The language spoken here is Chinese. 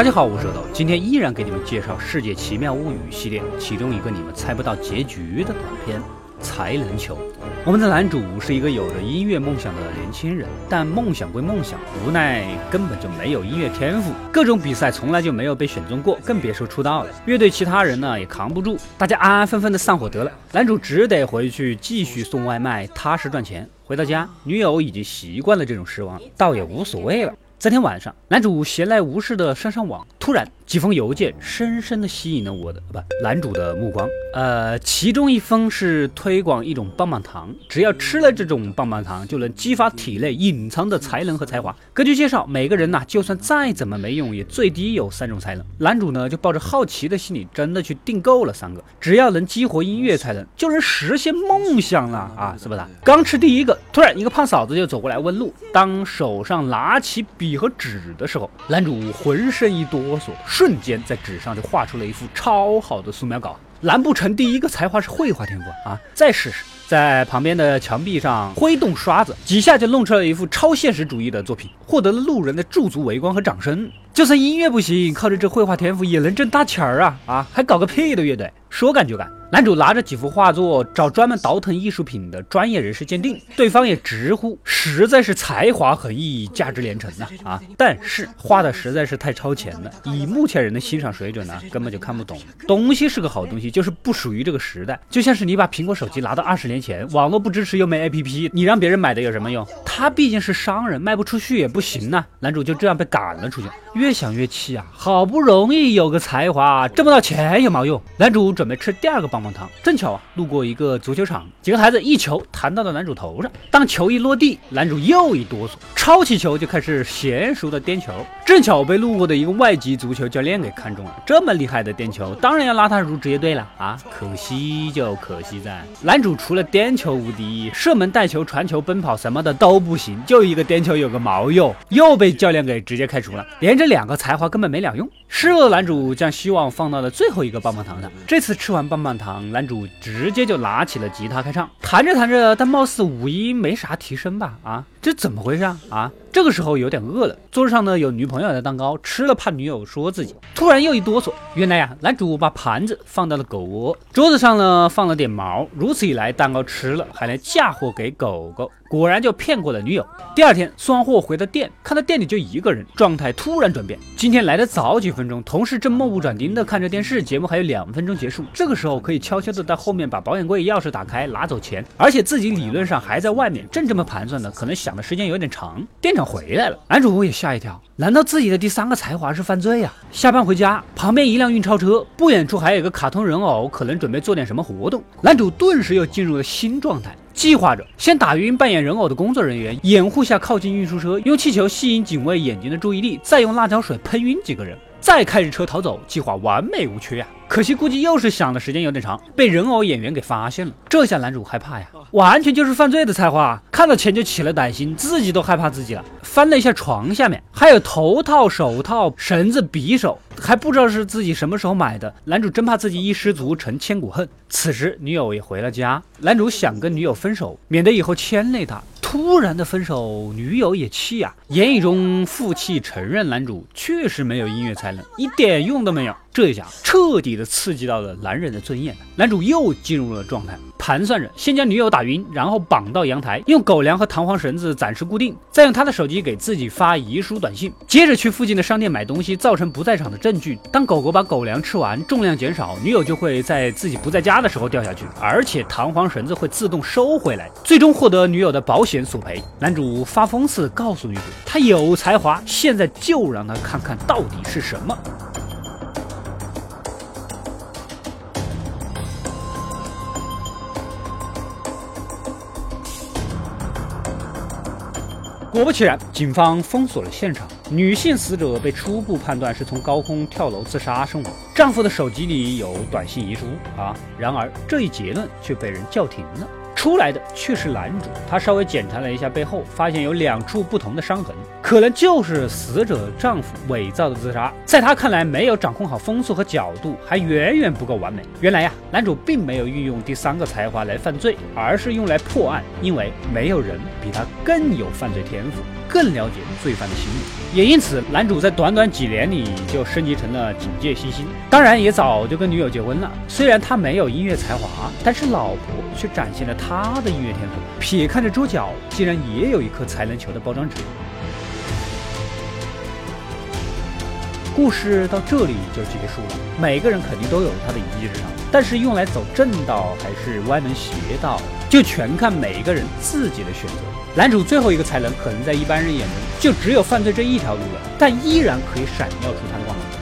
大家好，我是豆豆，今天依然给你们介绍《世界奇妙物语》系列其中一个你们猜不到结局的短片——才能球。我们的男主是一个有着音乐梦想的年轻人，但梦想归梦想，无奈根本就没有音乐天赋，各种比赛从来就没有被选中过，更别说出道了。乐队其他人呢也扛不住，大家安安分分的散伙得了。男主只得回去继续送外卖，踏实赚钱。回到家，女友已经习惯了这种失望，倒也无所谓了。这天晚上，男主闲来无事的上上网，突然几封邮件深深的吸引了我的不男主的目光。呃，其中一封是推广一种棒棒糖，只要吃了这种棒棒糖，就能激发体内隐藏的才能和才华。根据介绍，每个人呐，就算再怎么没用，也最低有三种才能。男主呢，就抱着好奇的心理，真的去订购了三个。只要能激活音乐才能，就能实现梦想了啊，是不是？刚吃第一个，突然一个胖嫂子就走过来问路。当手上拿起笔。笔和纸的时候，男主浑身一哆嗦，瞬间在纸上就画出了一幅超好的素描稿。难不成第一个才华是绘画天赋啊？再试试，在旁边的墙壁上挥动刷子，几下就弄出了一幅超现实主义的作品，获得了路人的驻足围观和掌声。就算音乐不行，靠着这绘画天赋也能挣大钱儿啊！啊，还搞个屁的乐队，说干就干。男主拿着几幅画作找专门倒腾艺术品的专业人士鉴定，对方也直呼实在是才华横溢，价值连城呐啊！但是画的实在是太超前了，以目前人的欣赏水准呢，根本就看不懂。东西是个好东西，就是不属于这个时代。就像是你把苹果手机拿到二十年前，网络不支持又没 APP，你让别人买的有什么用？他毕竟是商人，卖不出去也不行呐。男主就这样被赶了出去，越想越气啊！好不容易有个才华，挣不到钱有毛用？男主准备吃第二个棒。棒棒糖，正巧啊，路过一个足球场，几个孩子一球弹到了男主头上。当球一落地，男主又一哆嗦，抄起球就开始娴熟的颠球。正巧被路过的一个外籍足球教练给看中了，这么厉害的颠球，当然要拉他入职业队了啊！可惜就可惜在男主除了颠球无敌，射门、带球、传球、奔跑什么的都不行，就一个颠球有个毛用，又被教练给直接开除了，连着两个才华根本没两用。失落的男主将希望放到了。最后一个棒棒糖上，这次吃完棒棒糖。男主直接就拿起了吉他开唱，弹着弹着，但貌似五音没啥提升吧？啊，这怎么回事啊？啊，这个时候有点饿了，桌子上呢有女朋友的蛋糕，吃了怕女友说自己。突然又一哆嗦，原来呀，男主把盘子放到了狗窝，桌子上呢放了点毛，如此一来，蛋糕吃了还能嫁祸给狗狗。果然就骗过了女友。第二天送完货回到店，看到店里就一个人，状态突然转变。今天来的早几分钟，同事正目不转睛的看着电视，节目还有两分钟结束，这个时候可以悄悄的到后面把保险柜钥匙打开拿走钱，而且自己理论上还在外面，正这么盘算呢，可能想的时间有点长。店长回来了，男主也吓一跳，难道自己的第三个才华是犯罪呀？下班回家，旁边一辆运钞车，不远处还有一个卡通人偶，可能准备做点什么活动。男主顿时又进入了新状态。计划着先打晕扮演人偶的工作人员，掩护下靠近运输车，用气球吸引警卫眼睛的注意力，再用辣椒水喷晕几个人，再开着车逃走。计划完美无缺呀！可惜估计又是想的时间有点长，被人偶演员给发现了。这下男主害怕呀，完全就是犯罪的才华，看到钱就起了歹心，自己都害怕自己了。翻了一下床下面，还有头套、手套、绳子、匕首。还不知道是自己什么时候买的，男主真怕自己一失足成千古恨。此时女友也回了家，男主想跟女友分手，免得以后牵累她。突然的分手，女友也气啊，言语中负气承认男主确实没有音乐才能，一点用都没有。这一下彻底的刺激到了男人的尊严，男主又进入了状态，盘算着先将女友打晕，然后绑到阳台，用狗粮和弹簧绳子暂时固定，再用他的手机给自己发遗书短信，接着去附近的商店买东西，造成不在场的证据。当狗狗把狗粮吃完，重量减少，女友就会在自己不在家的时候掉下去，而且弹簧绳子会自动收回来，最终获得女友的保险。索赔，男主发疯似的告诉女主，他有才华，现在就让他看看到底是什么。果不其然，警方封锁了现场，女性死者被初步判断是从高空跳楼自杀身亡，丈夫的手机里有短信遗书啊，然而这一结论却被人叫停了。出来的却是男主。他稍微检查了一下背后，发现有两处不同的伤痕，可能就是。死者丈夫伪造的自杀。在他看来，没有掌控好风速和角度，还远远不够完美。原来呀，男主并没有运用第三个才华来犯罪，而是。用来破案，因为没有人比他更有犯罪天赋。更了解罪犯的心理，也因此，男主在短短几年里就升级成了警戒新星。当然，也早就跟女友结婚了。虽然他没有音乐才华，但是。老婆却展现了他他的音乐天赋。撇看着桌角，竟然也有一颗才能球的包装纸。故事到这里就结束了。每个人肯定都有他的一技之长，但是用来走正道还是歪门邪道，就全看每一个人自己的选择。男主最后一个才能，可能在一般人眼中就只有犯罪这一条路了，但依然可以闪耀出他的光芒。